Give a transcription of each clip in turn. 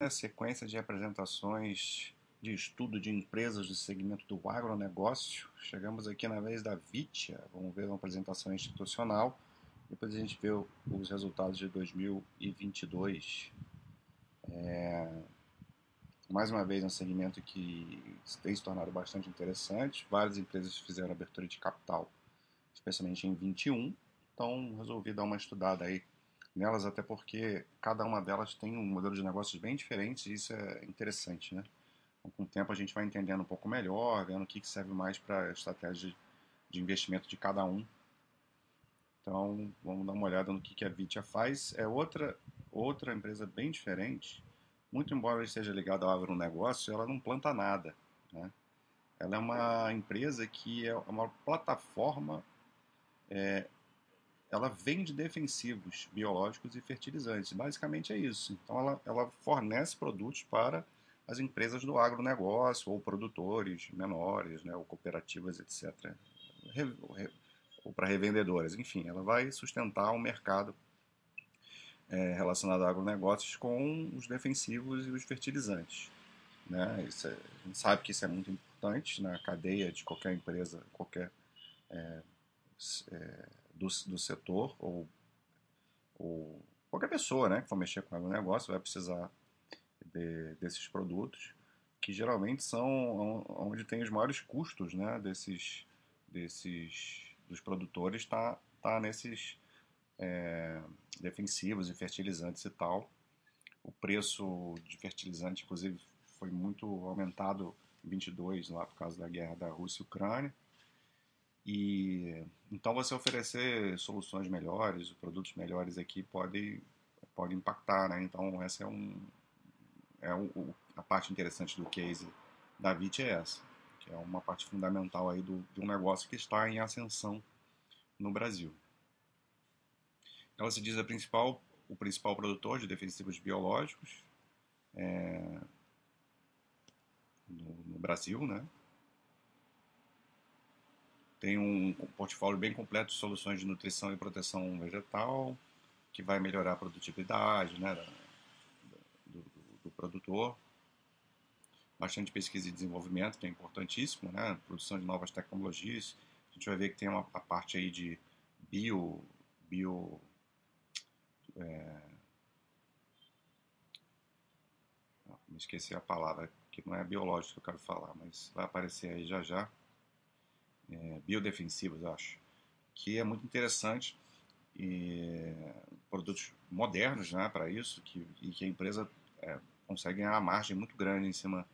a sequência de apresentações de estudo de empresas do segmento do agronegócio. Chegamos aqui na vez da Vitia. Vamos ver uma apresentação institucional. Depois a gente vê os resultados de 2022. É... Mais uma vez, um segmento que tem se tornado bastante interessante. Várias empresas fizeram abertura de capital, especialmente em 21. Então, resolvi dar uma estudada aí nelas, até porque cada uma delas tem um modelo de negócios bem diferente e isso é interessante, né? Então, com o tempo a gente vai entendendo um pouco melhor, vendo o que serve mais para a estratégia de investimento de cada um. Então, vamos dar uma olhada no que a Vitia faz. É outra, outra empresa bem diferente. Muito embora esteja ligada ao agronegócio, ela não planta nada. Né? Ela é uma empresa que é uma plataforma é, ela vende defensivos biológicos e fertilizantes. Basicamente é isso. Então ela, ela fornece produtos para as empresas do agronegócio, ou produtores menores, né, ou cooperativas, etc. ou para revendedoras. Enfim, ela vai sustentar o mercado é, relacionado a agronegócios com os defensivos e os fertilizantes. Né? Isso é, a gente sabe que isso é muito importante na cadeia de qualquer empresa, qualquer é, é, do, do setor ou, ou qualquer pessoa né, que for mexer com o negócio vai precisar de, desses produtos que geralmente são onde tem os maiores custos né, desses, desses dos produtores está tá nesses é, defensivos e fertilizantes e tal. O preço de fertilizante, inclusive, foi muito aumentado em 22 lá por causa da guerra da Rússia e Ucrânia. E então você oferecer soluções melhores, produtos melhores aqui pode pode impactar, né? Então essa é um é a parte interessante do case da VIT é essa, que é uma parte fundamental aí do, de um negócio que está em ascensão no Brasil. Ela se diz a principal, o principal produtor de defensivos biológicos é, no, no Brasil, né? Tem um portfólio bem completo de soluções de nutrição e proteção vegetal, que vai melhorar a produtividade né, do, do, do produtor. Bastante pesquisa e desenvolvimento, que é importantíssimo, né? Produção de novas tecnologias. A gente vai ver que tem uma, a parte aí de bio, bio é... me esqueci a palavra, que não é biológico que eu quero falar, mas vai aparecer aí já já é, biodefensivos, acho, que é muito interessante e produtos modernos, né, para isso, que, e que a empresa é, consegue ganhar uma margem muito grande em cima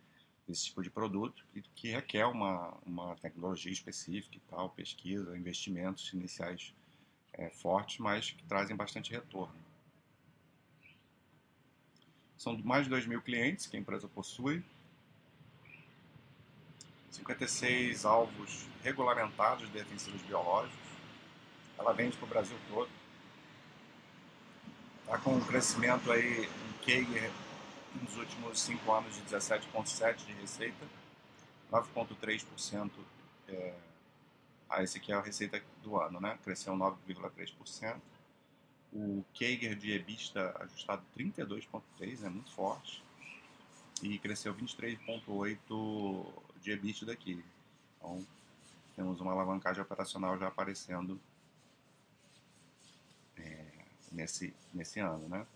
desse tipo de produto, que, que requer uma, uma tecnologia específica e tal, pesquisa, investimentos iniciais é, fortes, mas que trazem bastante retorno. São mais de 2 mil clientes que a empresa possui, 56 alvos regulamentados de defensivos biológicos. Ela vende para o Brasil todo. Está com um crescimento aí, um CAGR nos últimos 5 anos de 17,7% de receita, 9,3%. É, ah, esse aqui é a receita do ano, né? Cresceu 9,3%. O CAGR de EBITDA ajustado 32,3%, é muito forte. E cresceu 23,8% de EBITDA aqui. Então, temos uma alavancagem operacional já aparecendo é, nesse, nesse ano, né?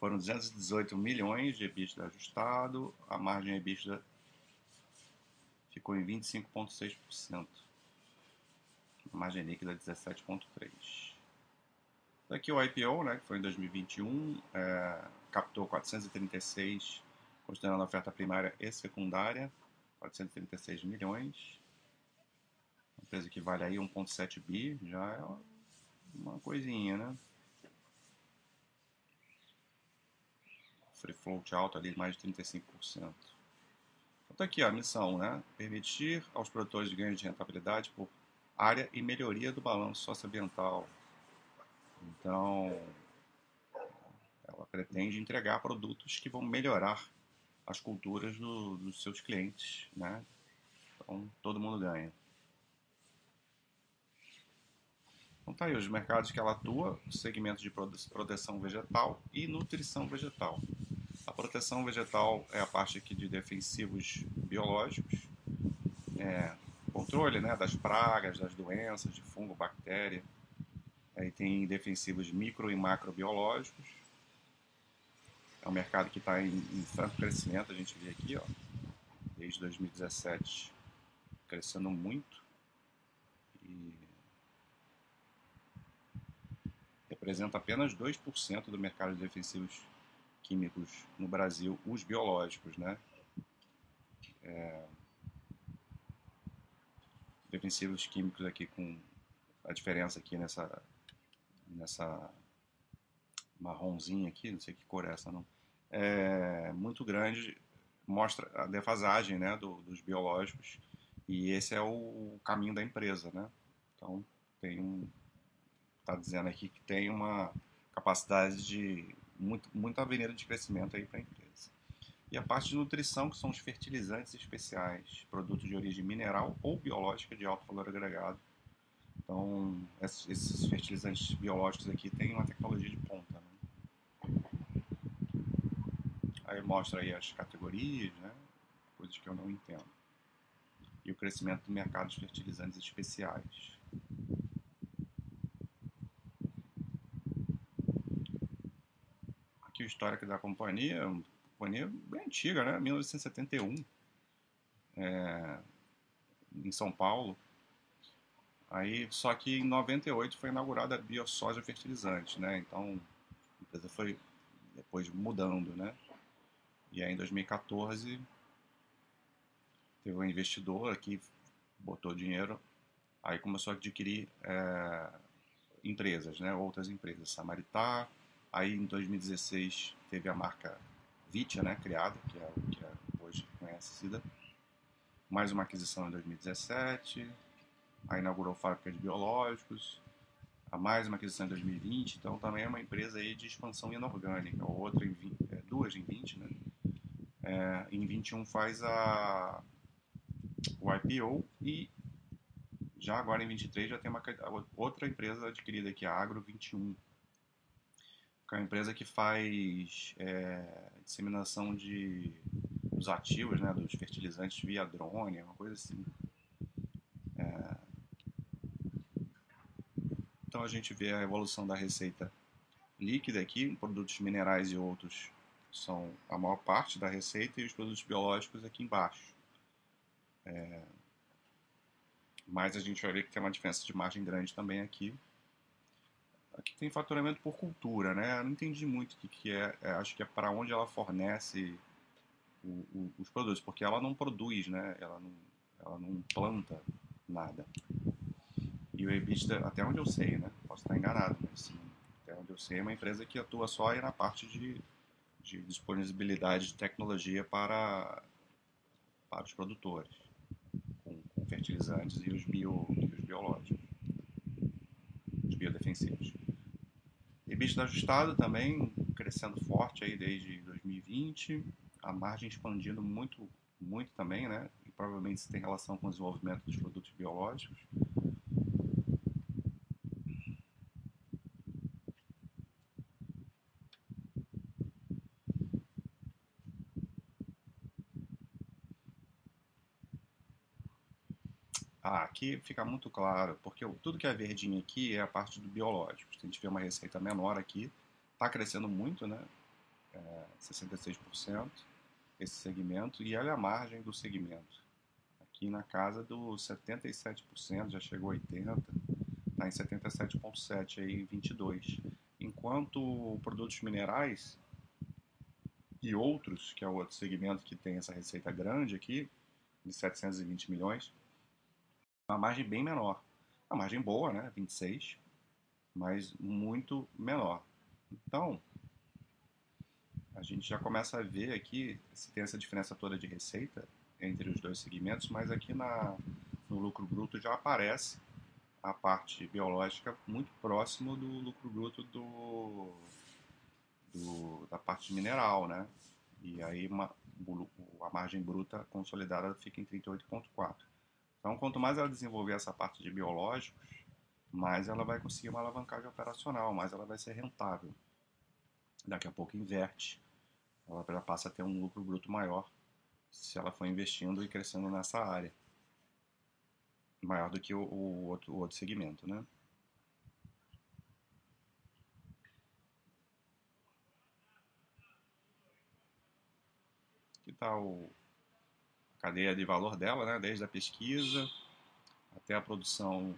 Foram 218 milhões de EBITDA ajustado, a margem EBITDA ficou em 25,6%. A margem líquida 17,3%. Daqui o IPO, né, que foi em 2021, é, captou 436 considerando a oferta primária e secundária, 436 milhões. Uma empresa que vale aí 1,7 bi, já é uma coisinha, né? Free float alto ali, mais de 35%. Então tá aqui ó, a missão, né? Permitir aos produtores de ganho de rentabilidade por área e melhoria do balanço socioambiental. Então, ela pretende entregar produtos que vão melhorar as culturas do, dos seus clientes, né? Então todo mundo ganha. Então tá aí os mercados que ela atua, segmentos de proteção vegetal e nutrição vegetal. A proteção vegetal é a parte aqui de defensivos biológicos, é, controle né, das pragas, das doenças, de fungo, bactéria. Aí tem defensivos micro e macrobiológicos. É um mercado que está em, em franco crescimento, a gente vê aqui, ó, desde 2017, crescendo muito. representa apenas 2% do mercado de defensivos químicos no Brasil, os biológicos, né? É, defensivos químicos aqui com a diferença aqui nessa nessa marronzinha aqui, não sei que cor é essa não, é muito grande, mostra a defasagem, né, do, dos biológicos e esse é o caminho da empresa, né? Então tem um está dizendo aqui que tem uma capacidade de muito, muita avenida de crescimento aí para a empresa. E a parte de nutrição, que são os fertilizantes especiais, produtos de origem mineral ou biológica de alto valor agregado. Então, esses fertilizantes biológicos aqui têm uma tecnologia de ponta. Né? Aí mostra aí as categorias, né? coisas que eu não entendo. E o crescimento do mercado de fertilizantes especiais. o histórico da companhia, uma companhia bem antiga, né? 1971, é, em São Paulo. Aí, só que em 98 foi inaugurada a Biosoja Fertilizante, né? Então, a empresa foi depois mudando, né? E aí, em 2014, teve um investidor que botou dinheiro, aí começou a adquirir é, empresas, né? Outras empresas, Samaritá, Aí em 2016 teve a marca Vitia, né, criada, que é que é hoje conhecida. Mais uma aquisição em 2017. Aí inaugurou fábrica de biológicos. A mais uma aquisição em 2020. Então também é uma empresa aí de expansão inorgânica. Outra em 20, é, duas em 20, né? É, em 21 faz a o IPO e já agora em 23 já tem uma outra empresa adquirida aqui, a Agro 21 que é uma empresa que faz é, disseminação de, dos ativos, né, dos fertilizantes via drone, uma coisa assim. É, então a gente vê a evolução da receita líquida aqui, produtos minerais e outros são a maior parte da receita e os produtos biológicos aqui embaixo. É, mas a gente vai ver que tem uma diferença de margem grande também aqui, Aqui tem faturamento por cultura, né? Eu não entendi muito o que, que é, é acho que é para onde ela fornece o, o, os produtos, porque ela não produz, né? Ela não, ela não planta nada. E o EBITDA, até onde eu sei, né? Posso estar enganado, mas até onde eu sei, é uma empresa que atua só aí na parte de, de disponibilidade de tecnologia para, para os produtores, com, com fertilizantes e os, bio, e os biológicos, os biodefensivos. EBITDA ajustado também crescendo forte aí desde 2020, a margem expandindo muito, muito também, né? E provavelmente isso tem relação com o desenvolvimento dos produtos biológicos. Ah, aqui fica muito claro, porque tudo que é verdinho aqui é a parte do biológico. A gente vê uma receita menor aqui, está crescendo muito, né? É, 66% esse segmento, e olha a margem do segmento. Aqui na casa dos 77%, já chegou a 80%, está em 77,7% aí em 22%. Enquanto produtos minerais e outros, que é o outro segmento que tem essa receita grande aqui, de 720 milhões, uma margem bem menor. Uma margem boa, né? 26, mas muito menor. Então, a gente já começa a ver aqui se tem essa diferença toda de receita entre os dois segmentos, mas aqui na, no lucro bruto já aparece a parte biológica muito próximo do lucro bruto do, do da parte mineral, né? E aí uma, a margem bruta consolidada fica em 38,4. Então, quanto mais ela desenvolver essa parte de biológicos, mais ela vai conseguir uma alavancagem operacional, mais ela vai ser rentável. Daqui a pouco inverte, ela já passa a ter um lucro bruto maior se ela for investindo e crescendo nessa área. Maior do que o, o, outro, o outro segmento, né? O, a cadeia de valor dela, né? desde a pesquisa até a produção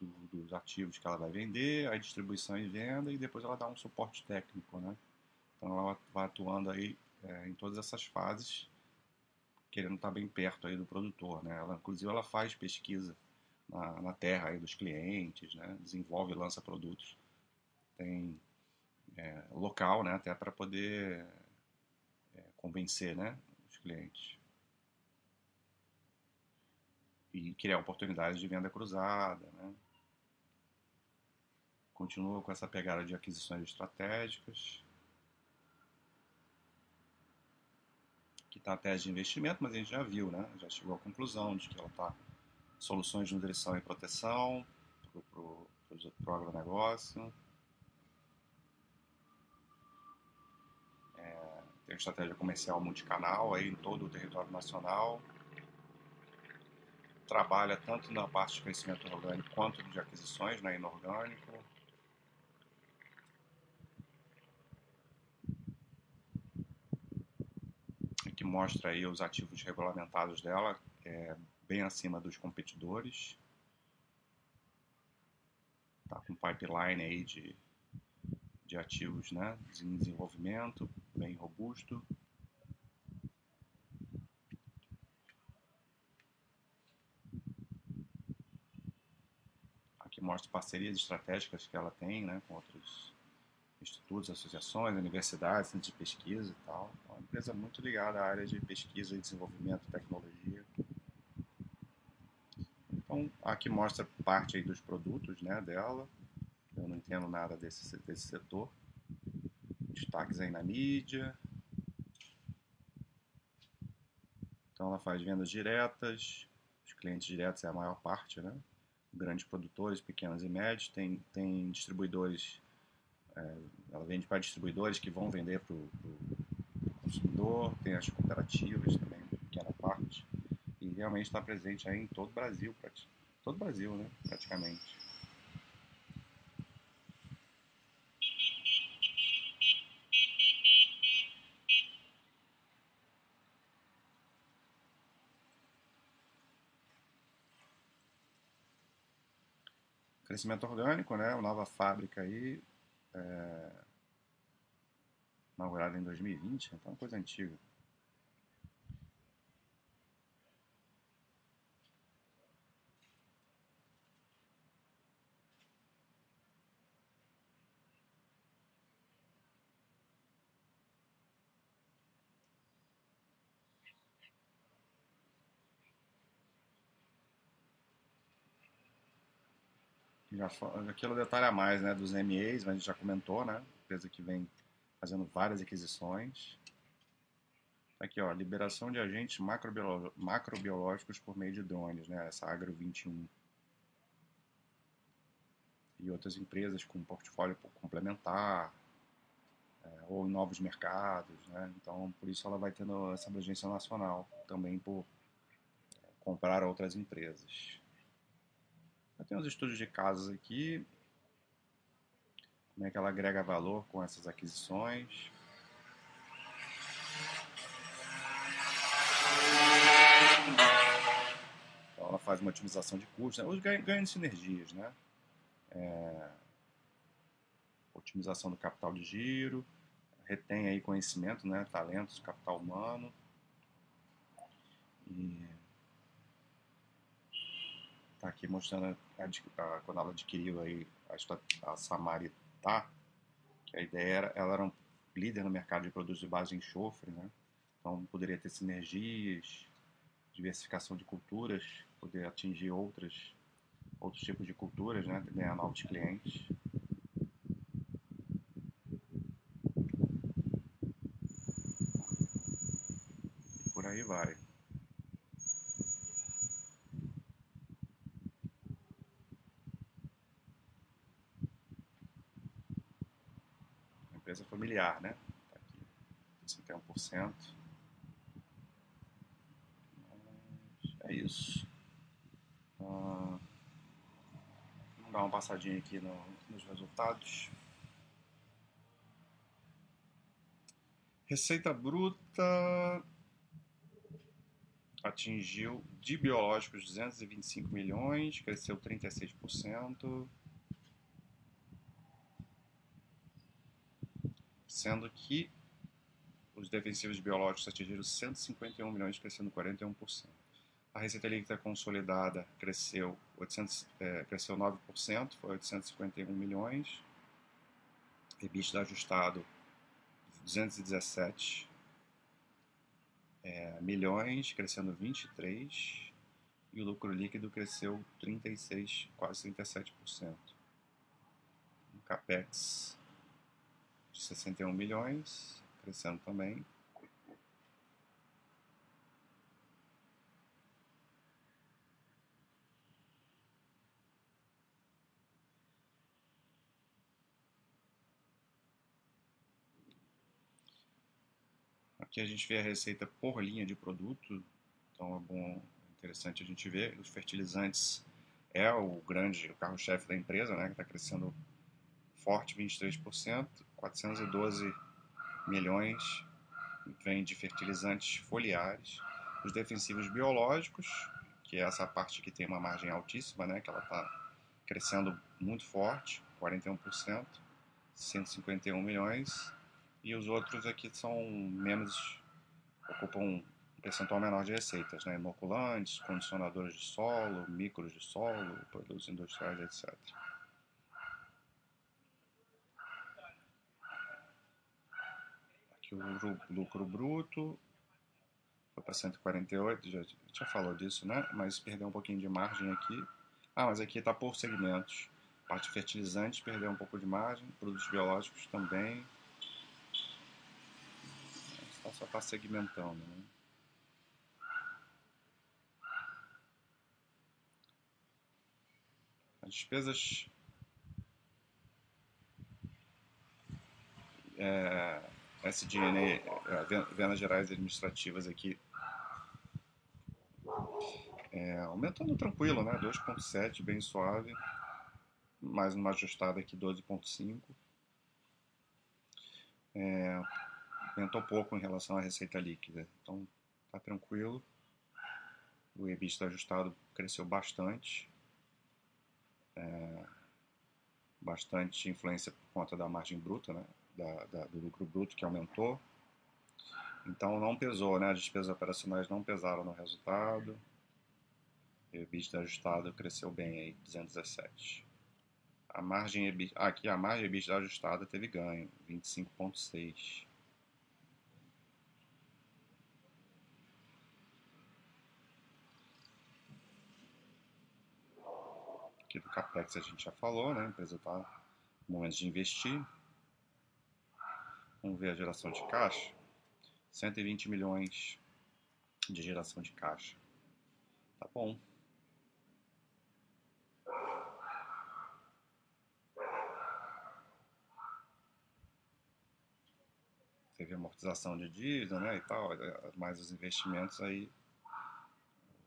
do, dos ativos que ela vai vender, a distribuição e venda e depois ela dá um suporte técnico. Né? Então ela vai atuando aí é, em todas essas fases, querendo estar bem perto aí do produtor. Né? Ela, inclusive ela faz pesquisa na, na terra aí dos clientes, né? desenvolve e lança produtos. Tem é, local, né? até para poder é, convencer né? os clientes. E criar oportunidades de venda cruzada. Né? Continua com essa pegada de aquisições estratégicas. Que está a tese de investimento, mas a gente já viu, né? já chegou à conclusão de que ela está soluções de nutrição e proteção para o agronegócio. É, tem uma estratégia comercial multicanal aí em todo o território nacional. Trabalha tanto na parte de crescimento orgânico quanto de aquisições né, inorgânico. Aqui mostra aí os ativos regulamentados dela, é, bem acima dos competidores. Está com pipeline aí de, de ativos né, em desenvolvimento, bem robusto. Aqui mostra parcerias estratégicas que ela tem né, com outros institutos, associações, universidades, centros de pesquisa e tal. É uma empresa muito ligada à área de pesquisa e desenvolvimento, tecnologia. Então, aqui mostra parte dos produtos né, dela. Eu não entendo nada desse, desse setor. Destaques aí na mídia. Então, ela faz vendas diretas. Os clientes diretos é a maior parte, né? Grandes produtores, pequenos e médios. Tem, tem distribuidores. É, ela vende para distribuidores que vão vender para o consumidor. Tem as cooperativas também, pequena parte realmente está presente aí em todo o Brasil, todo o Brasil, né, praticamente. Crescimento orgânico, né, uma nova fábrica aí, é, inaugurada em 2020, então é uma coisa antiga. Aquilo detalha mais né, dos mas a gente já comentou, né? Empresa que vem fazendo várias aquisições. Aqui, ó, liberação de agentes macrobiológicos por meio de drones, né? Essa Agro 21. E outras empresas com portfólio complementar, é, ou novos mercados, né? Então, por isso ela vai tendo essa abrangência nacional, também por é, comprar outras empresas. Eu tenho os estudos de casos aqui. Como é que ela agrega valor com essas aquisições. Então ela faz uma otimização de custos, né? os ganhos de sinergias, né? É... otimização do capital de giro, retém aí conhecimento, né? talentos, capital humano. E Tá aqui mostrando a, a, quando ela adquiriu aí a, a Samaritá, que a ideia era, ela era um líder no mercado de produtos de base de enxofre, né? Então poderia ter sinergias, diversificação de culturas, poder atingir outras, outros tipos de culturas, né? Ganhar novos clientes. E por aí vai. Empresa familiar, né? Tá aqui, 61%. Mas é isso. Ah, vamos dar uma passadinha aqui no, nos resultados. Receita bruta atingiu de biológicos 225 milhões, cresceu 36%, sendo que os defensivos biológicos atingiram 151 milhões, crescendo 41%. A receita líquida consolidada cresceu, 800, é, cresceu 9%, foi 851 milhões. EBITDA ajustado 217 é, milhões, crescendo 23, e o lucro líquido cresceu 36, quase 37%. Um capex de 61 milhões, crescendo também. Aqui a gente vê a receita por linha de produto, então é bom, interessante a gente ver. Os fertilizantes é o grande, carro-chefe da empresa, né, que está crescendo forte, 23%, 412 milhões vem de fertilizantes foliares. Os defensivos biológicos, que é essa parte que tem uma margem altíssima, né, que ela está crescendo muito forte, 41%, 151 milhões e os outros aqui são menos, ocupam um percentual menor de receitas, né? inoculantes, condicionadores de solo, micros de solo, produtos industriais, etc. Lucro bruto foi para 148, já, já falou disso, né? Mas perdeu um pouquinho de margem aqui. Ah, mas aqui está por segmentos. Parte fertilizantes perdeu um pouco de margem, produtos biológicos também, só está segmentando. Né? As despesas é, SDN, é, vendas gerais administrativas aqui, é, aumentando tranquilo, né? 2.7, bem suave, mais uma ajustada aqui 12.5. É, aumentou pouco em relação à receita líquida. Então, tá tranquilo. O EBITDA ajustado cresceu bastante. É, bastante influência por conta da margem bruta, né? Da, da, do lucro bruto que aumentou. Então não pesou, né? As despesas operacionais não pesaram no resultado. O EBITDA ajustado cresceu bem aí, 217. A margem EBITDA, aqui a margem EBITDA ajustada teve ganho, 25.6. Aqui do CAPEX a gente já falou, né? A empresa está no momento de investir. Vamos ver a geração de caixa. 120 milhões de geração de caixa. Tá bom. Teve amortização de dívida, né, e tal, mais os investimentos aí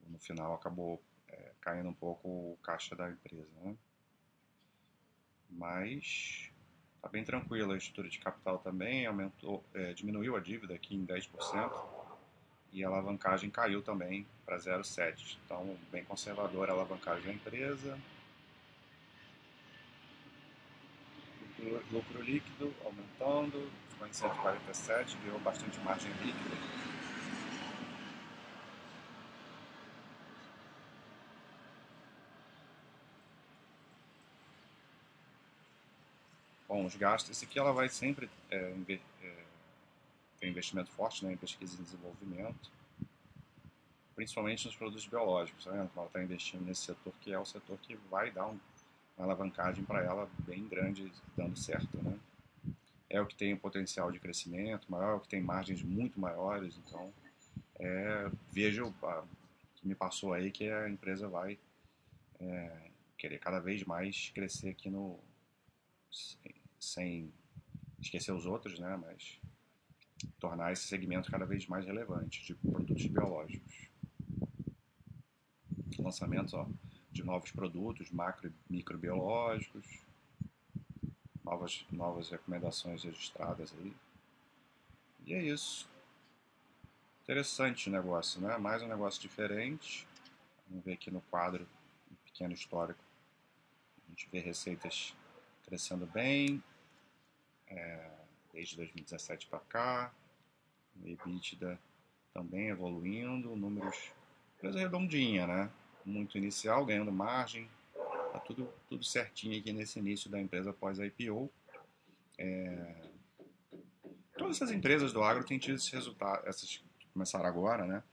no final acabou é, caindo um pouco o caixa da empresa. Né? Mas está bem tranquilo, a estrutura de capital também aumentou, é, diminuiu a dívida aqui em 10% e a alavancagem caiu também para 0,7. Então, bem conservadora a alavancagem da empresa. Lucro líquido aumentando, ficou em 147, ganhou bastante margem líquida. Bom, os gastos, esse aqui ela vai sempre é, é, ter investimento forte né, em pesquisa e desenvolvimento, principalmente nos produtos biológicos, vendo? Ela está investindo nesse setor que é o setor que vai dar um, uma alavancagem para ela bem grande, dando certo, né? É o que tem o potencial de crescimento maior, é o que tem margens muito maiores, então é, o que me passou aí que a empresa vai é, querer cada vez mais crescer aqui no sem esquecer os outros, né? Mas tornar esse segmento cada vez mais relevante de produtos biológicos. Lançamentos ó, de novos produtos macro e microbiológicos, novas, novas recomendações registradas aí. E é isso. Interessante o negócio, né? Mais um negócio diferente. Vamos ver aqui no quadro, um pequeno histórico. A gente vê receitas crescendo bem, é, desde 2017 para cá. O EBITDA também evoluindo, números, coisa redondinha, né? Muito inicial, ganhando margem. Tá tudo, tudo certinho aqui nesse início da empresa após IPO. É, todas essas empresas do agro têm tido esses resultados, essas começaram agora, né?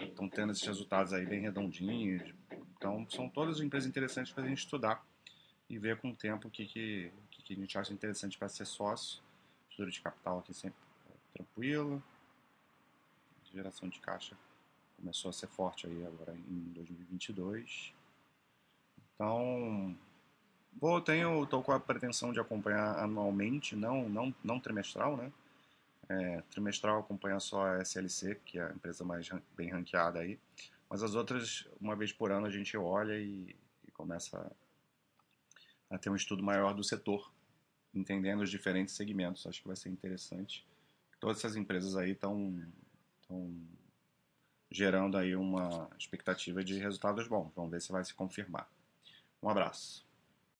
Estão ah, tendo esses resultados aí bem redondinhos. Então, são todas empresas interessantes para a gente estudar e ver com o tempo o que, que, que a gente acha interessante para ser sócio. Estrutura de capital aqui sempre tranquilo. Geração de caixa começou a ser forte aí agora em 2022. Então, vou tenho tô com a pretensão de acompanhar anualmente, não não não trimestral, né? É, trimestral acompanha só a SLC, que é a empresa mais bem ranqueada aí. Mas as outras, uma vez por ano, a gente olha e, e começa a ter um estudo maior do setor, entendendo os diferentes segmentos. Acho que vai ser interessante. Todas essas empresas aí estão gerando aí uma expectativa de resultados bons. Vamos ver se vai se confirmar. Um abraço.